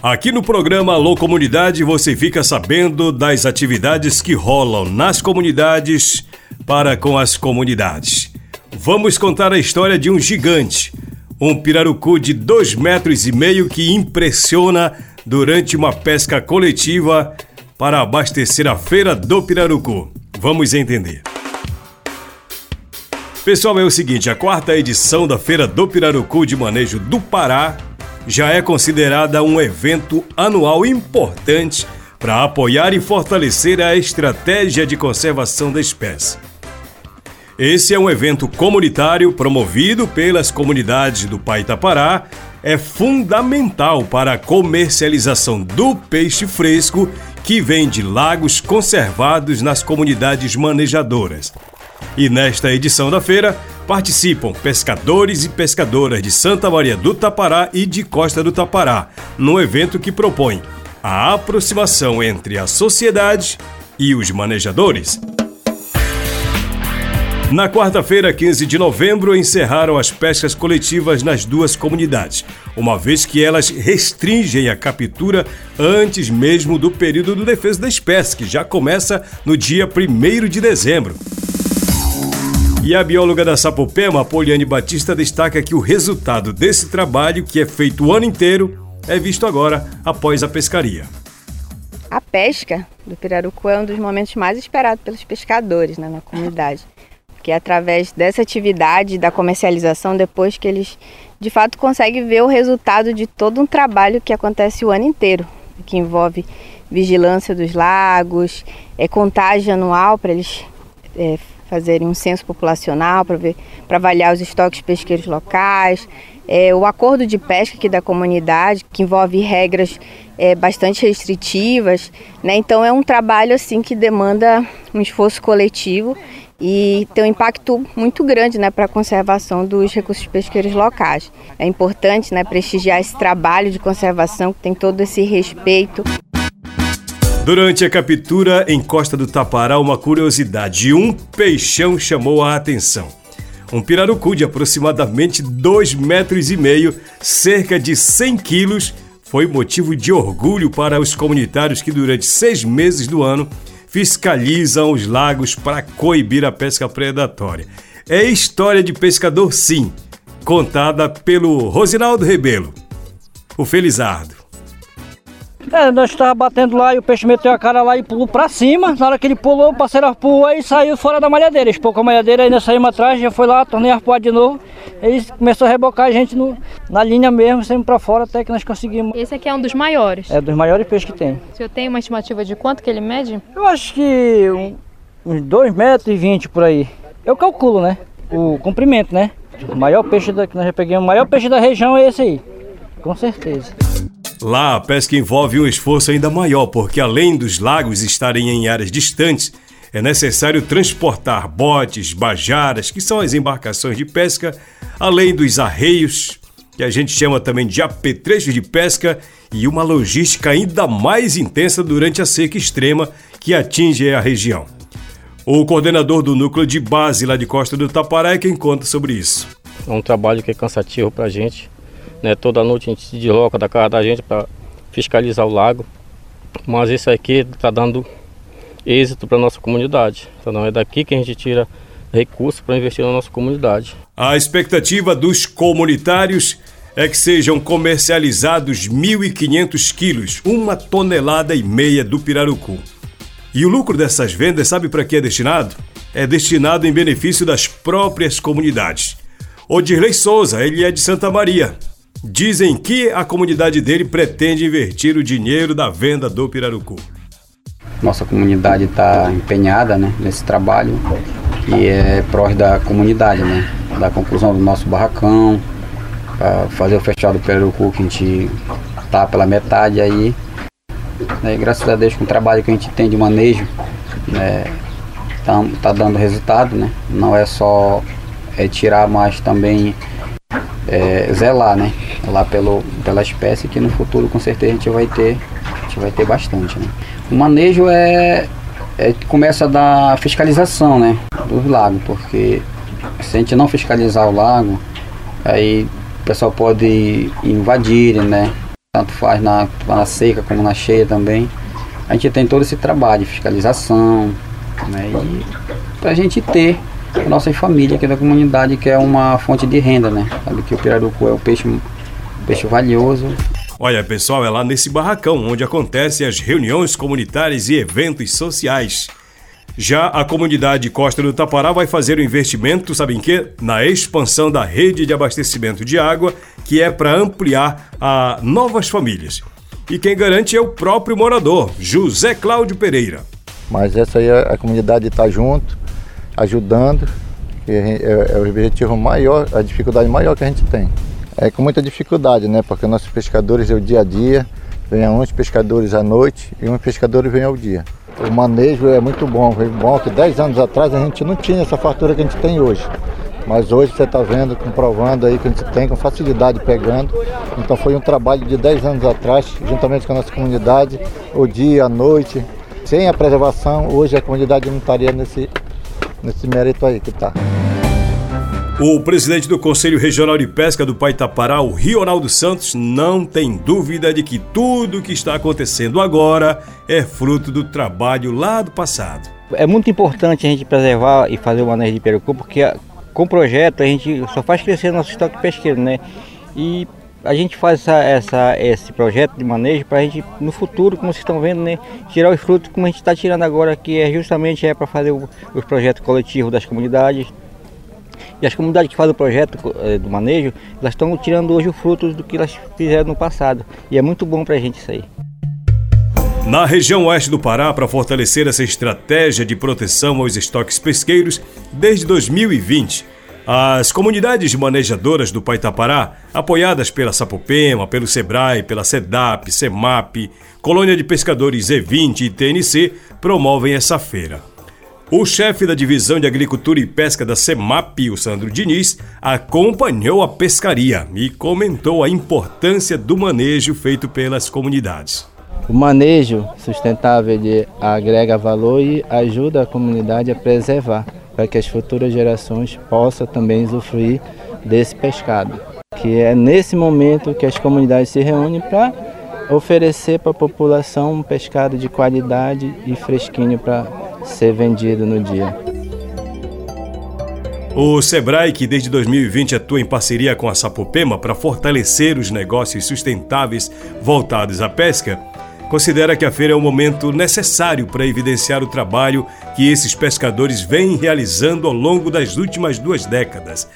Aqui no programa Alô Comunidade você fica sabendo das atividades que rolam nas comunidades para com as comunidades. Vamos contar a história de um gigante, um pirarucu de dois metros e meio que impressiona durante uma pesca coletiva para abastecer a feira do pirarucu. Vamos entender. Pessoal, é o seguinte: a quarta edição da Feira do Pirarucu de Manejo do Pará já é considerada um evento anual importante para apoiar e fortalecer a estratégia de conservação da espécie. Esse é um evento comunitário promovido pelas comunidades do Paitapará, é fundamental para a comercialização do peixe fresco que vem de lagos conservados nas comunidades manejadoras. E nesta edição da feira participam pescadores e pescadoras de Santa Maria do Tapará e de Costa do Tapará, num evento que propõe a aproximação entre a sociedade e os manejadores. Na quarta-feira, 15 de novembro, encerraram as pescas coletivas nas duas comunidades, uma vez que elas restringem a captura antes mesmo do período do defesa da espécie, que já começa no dia 1 de dezembro. E a bióloga da Sapopema, Poliane Batista, destaca que o resultado desse trabalho, que é feito o ano inteiro, é visto agora após a pescaria. A pesca do pirarucu é um dos momentos mais esperados pelos pescadores né, na comunidade. Porque é através dessa atividade, da comercialização, depois que eles de fato conseguem ver o resultado de todo um trabalho que acontece o ano inteiro, que envolve vigilância dos lagos, é, contagem anual para eles é, fazerem um censo populacional para ver para avaliar os estoques pesqueiros locais, é, o acordo de pesca aqui da comunidade que envolve regras é, bastante restritivas, né? Então é um trabalho assim que demanda um esforço coletivo e tem um impacto muito grande né, para a conservação dos recursos pesqueiros locais. É importante né, prestigiar esse trabalho de conservação que tem todo esse respeito. Durante a captura em Costa do Tapará, uma curiosidade: um peixão chamou a atenção. Um pirarucu de aproximadamente 2 metros e meio, cerca de 100 quilos, foi motivo de orgulho para os comunitários que durante seis meses do ano fiscalizam os lagos para coibir a pesca predatória. É história de pescador sim, contada pelo Rosinaldo Rebelo, o Felizardo. É, nós estávamos batendo lá e o peixe meteu a cara lá e pulou pra cima. Na hora que ele pulou, o parceiro arpoou e saiu fora da malhadeira. Expôs com a malhadeira, ainda saímos atrás, já foi lá, tornei arpoar de novo. Ele começou a rebocar a gente no, na linha mesmo, saímos pra fora até que nós conseguimos. Esse aqui é um dos maiores? É, dos maiores peixes que tem. O senhor tem uma estimativa de quanto que ele mede? Eu acho que um, uns 2,20 metros e 20 por aí. Eu calculo, né? O comprimento, né? O maior peixe da, que nós já pegamos, o maior peixe da região é esse aí. Com certeza. Lá, a pesca envolve um esforço ainda maior, porque além dos lagos estarem em áreas distantes, é necessário transportar botes, bajaras, que são as embarcações de pesca, além dos arreios, que a gente chama também de apetrechos de pesca, e uma logística ainda mais intensa durante a seca extrema que atinge a região. O coordenador do núcleo de base lá de Costa do Tapará é quem conta sobre isso. É um trabalho que é cansativo para a gente, né? Toda noite a gente se desloca da casa da gente para fiscalizar o lago. Mas isso aqui está dando êxito para nossa comunidade. Então é daqui que a gente tira recursos para investir na nossa comunidade. A expectativa dos comunitários é que sejam comercializados 1.500 quilos, uma tonelada e meia do pirarucu. E o lucro dessas vendas, sabe para que é destinado? É destinado em benefício das próprias comunidades. O Dirley Souza, ele é de Santa Maria, Dizem que a comunidade dele pretende invertir o dinheiro da venda do pirarucu. Nossa comunidade está empenhada né, nesse trabalho que é prós da comunidade, né? Da conclusão do nosso barracão, para fazer o fechado do pirarucu que a gente tá pela metade aí. E graças a Deus com o trabalho que a gente tem de manejo, né, tá, tá dando resultado, né? Não é só é, tirar, mas também é, zelar, né? Lá pelo, pela espécie que no futuro com certeza a gente vai ter, a gente vai ter bastante, né? O manejo é, é começa da fiscalização, né? Dos lagos, porque se a gente não fiscalizar o lago, aí o pessoal pode invadir, né? tanto faz na, na seca como na cheia também. A gente tem todo esse trabalho de fiscalização, né? E para a gente ter a nossa família aqui da comunidade, que é uma fonte de renda, né? Sabe que o pirarucu é o peixe, peixe valioso. Olha, pessoal, é lá nesse barracão onde acontecem as reuniões comunitárias e eventos sociais. Já a comunidade Costa do Tapará vai fazer um investimento, sabem que? Na expansão da rede de abastecimento de água, que é para ampliar a novas famílias. E quem garante é o próprio morador, José Cláudio Pereira. Mas essa aí a, a comunidade está junto, ajudando, é, é, é o objetivo maior, a dificuldade maior que a gente tem. É com muita dificuldade, né? Porque nossos pescadores é o dia a dia, vem uns pescadores à noite e uns pescadores vêm ao dia. O manejo é muito bom, é bom que 10 anos atrás a gente não tinha essa fartura que a gente tem hoje. Mas hoje você está vendo, comprovando aí que a gente tem com facilidade pegando. Então foi um trabalho de 10 anos atrás, juntamente com a nossa comunidade, o dia, a noite. Sem a preservação, hoje a comunidade não estaria nesse, nesse mérito aí que está. O presidente do Conselho Regional de Pesca do Paitapará, o Rionaldo Santos, não tem dúvida de que tudo o que está acontecendo agora é fruto do trabalho lá do passado. É muito importante a gente preservar e fazer o manejo de perucu, porque com o projeto a gente só faz crescer nosso estoque pesqueiro, né? E a gente faz essa, essa, esse projeto de manejo para a gente, no futuro, como vocês estão vendo, né, tirar os frutos como a gente está tirando agora, que é justamente é para fazer os projetos coletivos das comunidades, e as comunidades que fazem o projeto é, do manejo, elas estão tirando hoje o fruto do que elas fizeram no passado. E é muito bom para a gente isso aí. Na região oeste do Pará, para fortalecer essa estratégia de proteção aos estoques pesqueiros, desde 2020, as comunidades manejadoras do Paitapará, apoiadas pela Sapopema, pelo SEBRAE, pela SEDAP, SEMAP, Colônia de Pescadores E20 e TNC, promovem essa feira. O chefe da Divisão de Agricultura e Pesca da CEMAP, o Sandro Diniz, acompanhou a pescaria e comentou a importância do manejo feito pelas comunidades. O manejo sustentável agrega valor e ajuda a comunidade a preservar, para que as futuras gerações possam também usufruir desse pescado. Que é nesse momento que as comunidades se reúnem para oferecer para a população um pescado de qualidade e fresquinho para ser vendido no dia. O Sebrae, que desde 2020 atua em parceria com a Sapopema para fortalecer os negócios sustentáveis voltados à pesca, considera que a feira é um momento necessário para evidenciar o trabalho que esses pescadores vêm realizando ao longo das últimas duas décadas.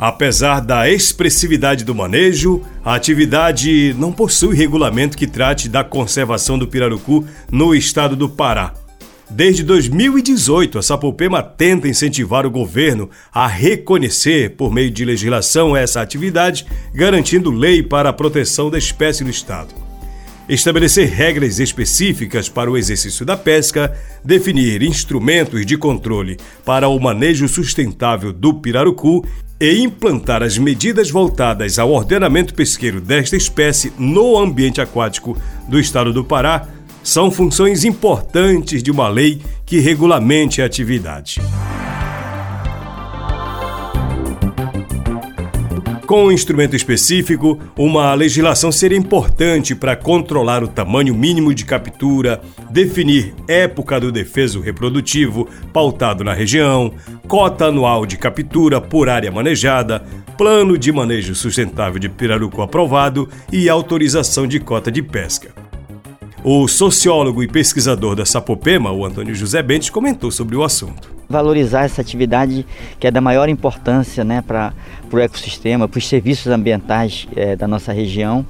Apesar da expressividade do manejo, a atividade não possui regulamento que trate da conservação do pirarucu no estado do Pará. Desde 2018, a Sapopema tenta incentivar o governo a reconhecer, por meio de legislação, essa atividade, garantindo lei para a proteção da espécie no estado. Estabelecer regras específicas para o exercício da pesca, definir instrumentos de controle para o manejo sustentável do pirarucu e implantar as medidas voltadas ao ordenamento pesqueiro desta espécie no ambiente aquático do estado do Pará são funções importantes de uma lei que regulamente a atividade. Com um instrumento específico, uma legislação seria importante para controlar o tamanho mínimo de captura, definir época do defeso reprodutivo pautado na região, cota anual de captura por área manejada, plano de manejo sustentável de pirarucu aprovado e autorização de cota de pesca. O sociólogo e pesquisador da Sapopema, o Antônio José Bentes, comentou sobre o assunto valorizar essa atividade que é da maior importância né, para o ecossistema, para os serviços ambientais é, da nossa região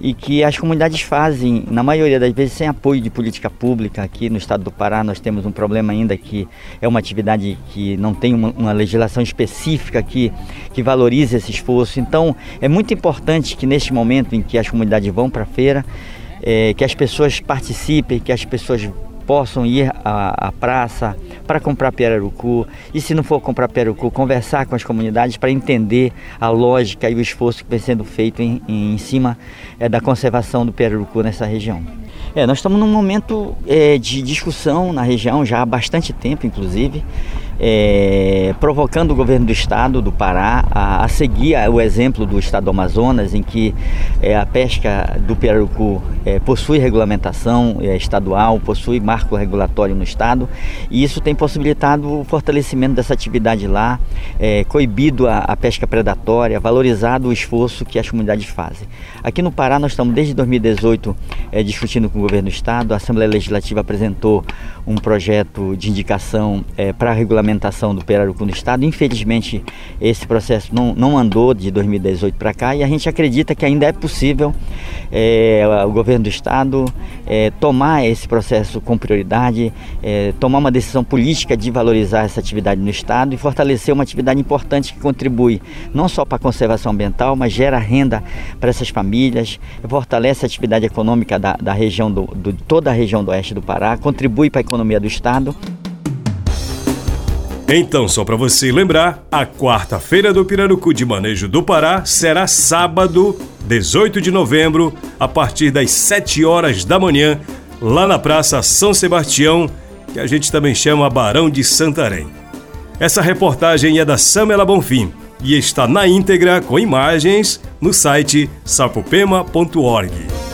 e que as comunidades fazem, na maioria das vezes, sem apoio de política pública. Aqui no estado do Pará nós temos um problema ainda que é uma atividade que não tem uma, uma legislação específica que, que valorize esse esforço. Então é muito importante que neste momento em que as comunidades vão para a feira, é, que as pessoas participem, que as pessoas possam ir à, à praça para comprar pirarucu e se não for comprar pirarucu, conversar com as comunidades para entender a lógica e o esforço que vem sendo feito em, em cima é, da conservação do pirarucu nessa região. É, nós estamos num momento é, de discussão na região já há bastante tempo, inclusive, é, provocando o governo do estado do Pará a, a, seguir o exemplo do estado do Amazonas, em que é, a pesca do pirarucu é, possui regulamentação é, estadual, possui marco regulatório no estado, e isso tem possibilitado o fortalecimento dessa atividade lá, é, coibido a, a pesca predatória, valorizado o esforço que as comunidades fazem. Aqui no Pará nós estamos desde 2018 é, discutindo com o governo do estado, a Assembleia Legislativa apresentou um projeto de indicação para a regulamentação do pirarucu no estado. Infelizmente, esse processo não, não andou de 2018 para cá e a gente acredita que ainda é possível é, o governo do estado é, tomar esse processo com prioridade, é, tomar uma decisão política de valorizar essa atividade no estado e fortalecer uma atividade importante que contribui não só para a conservação ambiental, mas gera renda para essas famílias, fortalece a atividade econômica da, da região do, do toda a região do oeste do Pará, contribui para a economia do estado. Então, só para você lembrar, a quarta-feira do Pirarucu de Manejo do Pará será sábado, 18 de novembro, a partir das 7 horas da manhã, lá na Praça São Sebastião, que a gente também chama Barão de Santarém. Essa reportagem é da Samela Bonfim e está na íntegra com imagens no site sapopema.org.